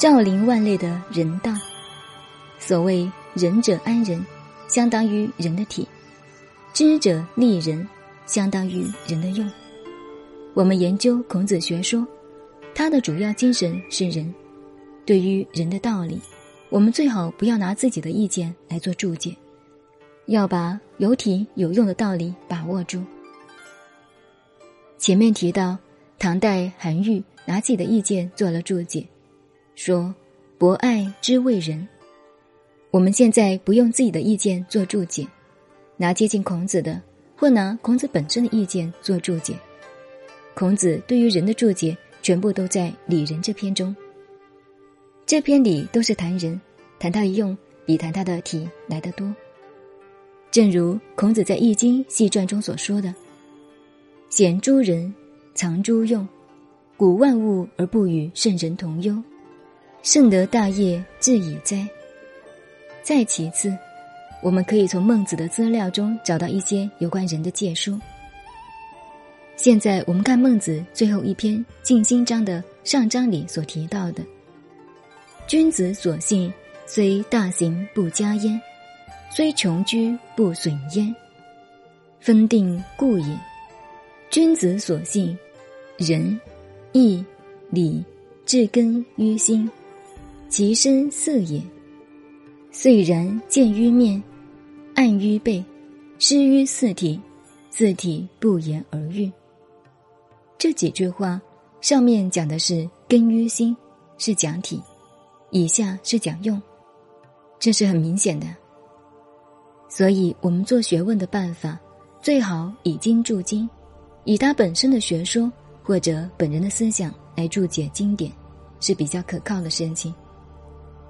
照临万类的人道。所谓仁者安人，相当于人的体；知者利人，相当于人的用。我们研究孔子学说，他的主要精神是人。对于人的道理，我们最好不要拿自己的意见来做注解，要把有体有用的道理把握住。前面提到，唐代韩愈拿自己的意见做了注解，说“博爱之谓仁”。我们现在不用自己的意见做注解，拿接近孔子的，或拿孔子本身的意见做注解。孔子对于人的注解，全部都在《礼仁》这篇中。这篇里都是谈人，谈他的用，比谈他的体来得多。正如孔子在《易经》系传中所说的。显诸人，藏诸用，古万物而不与圣人同忧，圣德大业至矣哉。再其次，我们可以从孟子的资料中找到一些有关人的借书。现在我们看孟子最后一篇《静心章》的上章里所提到的：“君子所信，虽大行不加焉，虽穷居不损焉，分定故也。”君子所信，仁、义、礼，至根于心，其身色也。虽然见于面，暗于背，失于四体，四体不言而喻。这几句话，上面讲的是根于心，是讲体；以下是讲用，这是很明显的。所以我们做学问的办法，最好以经注经。以他本身的学说或者本人的思想来注解经典，是比较可靠的事情。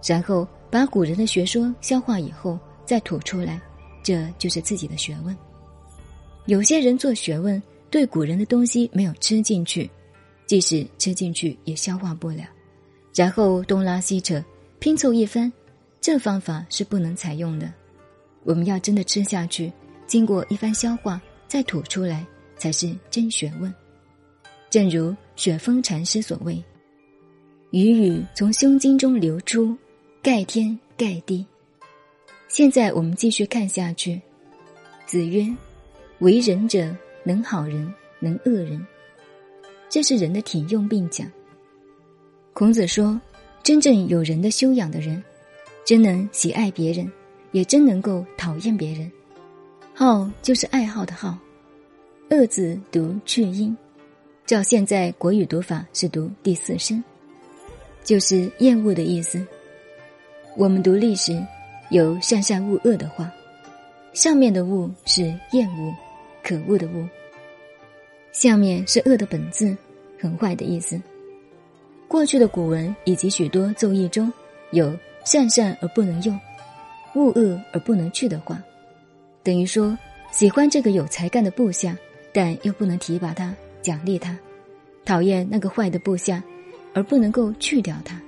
然后把古人的学说消化以后再吐出来，这就是自己的学问。有些人做学问，对古人的东西没有吃进去，即使吃进去也消化不了，然后东拉西扯拼凑一番，这方法是不能采用的。我们要真的吃下去，经过一番消化再吐出来。才是真学问。正如雪峰禅师所谓：“雨雨从胸襟中流出，盖天盖地。”现在我们继续看下去。子曰：“为人者，能好人，能恶人。”这是人的体用并讲。孔子说：“真正有人的修养的人，真能喜爱别人，也真能够讨厌别人。好就是爱好的好。”恶字读去音，照现在国语读法是读第四声，就是厌恶的意思。我们读历史有善善恶恶的话，上面的恶是厌恶、可恶的恶，下面是恶的本字，很坏的意思。过去的古文以及许多奏议中有善善而不能用，恶恶而不能去的话，等于说喜欢这个有才干的部下。但又不能提拔他、奖励他，讨厌那个坏的部下，而不能够去掉他。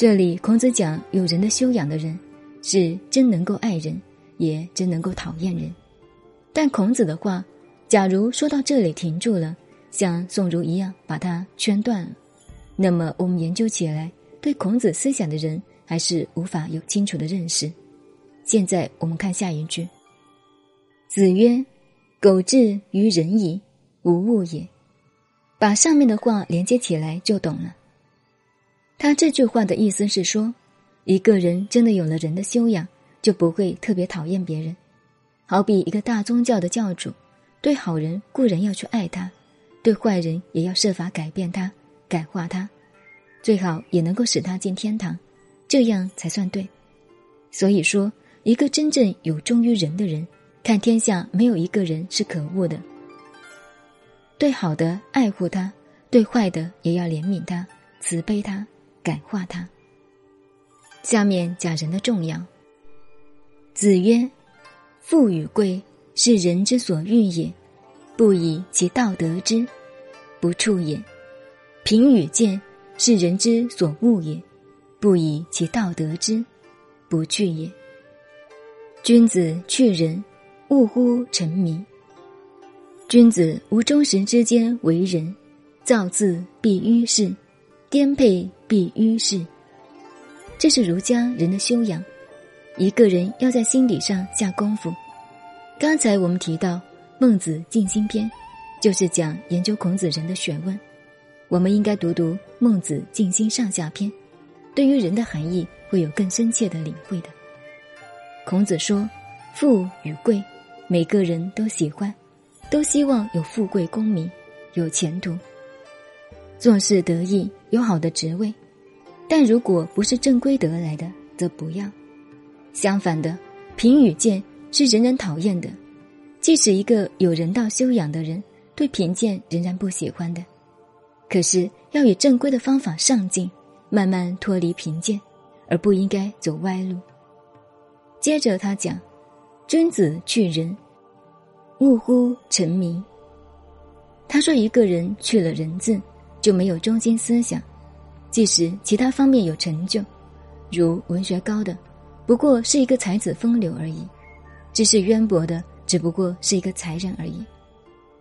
这里孔子讲有人的修养的人，是真能够爱人，也真能够讨厌人。但孔子的话，假如说到这里停住了，像宋儒一样把它圈断了，那么我们研究起来，对孔子思想的人还是无法有清楚的认识。现在我们看下一句，子曰。苟志于仁矣，无物也。把上面的话连接起来就懂了。他这句话的意思是说，一个人真的有了人的修养，就不会特别讨厌别人。好比一个大宗教的教主，对好人固然要去爱他，对坏人也要设法改变他、感化他，最好也能够使他进天堂，这样才算对。所以说，一个真正有忠于人的人。看天下没有一个人是可恶的，对好的爱护他，对坏的也要怜悯他、慈悲他、感化他。下面讲人的重要。子曰：“富与贵，是人之所欲也，不以其道得之，不处也；贫与贱，是人之所恶也，不以其道得之，不去也。君子去人。”勿乎沉迷。君子无忠实之间为人，造字必于事，颠沛必于事。这是儒家人的修养，一个人要在心理上下功夫。刚才我们提到《孟子尽心篇》，就是讲研究孔子人的学问。我们应该读读《孟子尽心上下篇》，对于人的含义会有更深切的领会的。孔子说：“富与贵，每个人都喜欢，都希望有富贵功名，有前途，做事得意，有好的职位。但如果不是正规得来的，则不要。相反的，贫与贱。”是人人讨厌的，即使一个有人道修养的人，对贫贱仍然不喜欢的。可是要以正规的方法上进，慢慢脱离贫贱，而不应该走歪路。接着他讲：“君子去仁，勿乎臣民。”他说，一个人去了人字，就没有中心思想，即使其他方面有成就，如文学高的，不过是一个才子风流而已。知识渊博的只不过是一个才人而已，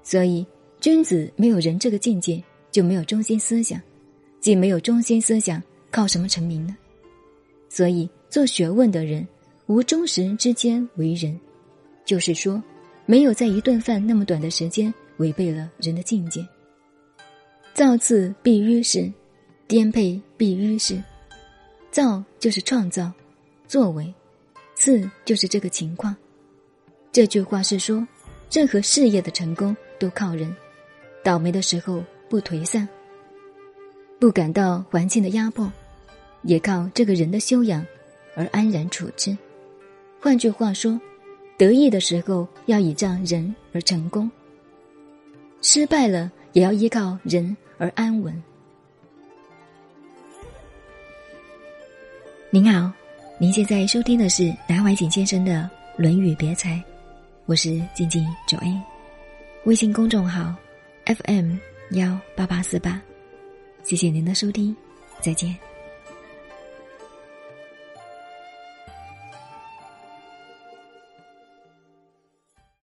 所以君子没有人这个境界，就没有中心思想，既没有中心思想，靠什么成名呢？所以做学问的人，无忠实之间为人，就是说，没有在一顿饭那么短的时间违背了人的境界。造次必于事，颠沛必于事。造就是创造，作为；次就是这个情况。这句话是说，任何事业的成功都靠人，倒霉的时候不颓丧，不感到环境的压迫，也靠这个人的修养而安然处之。换句话说，得意的时候要倚仗人而成功，失败了也要依靠人而安稳。您好，您现在收听的是南怀瑾先生的《论语别裁》。我是静静九 A，微信公众号 FM 幺八八四八，谢谢您的收听，再见。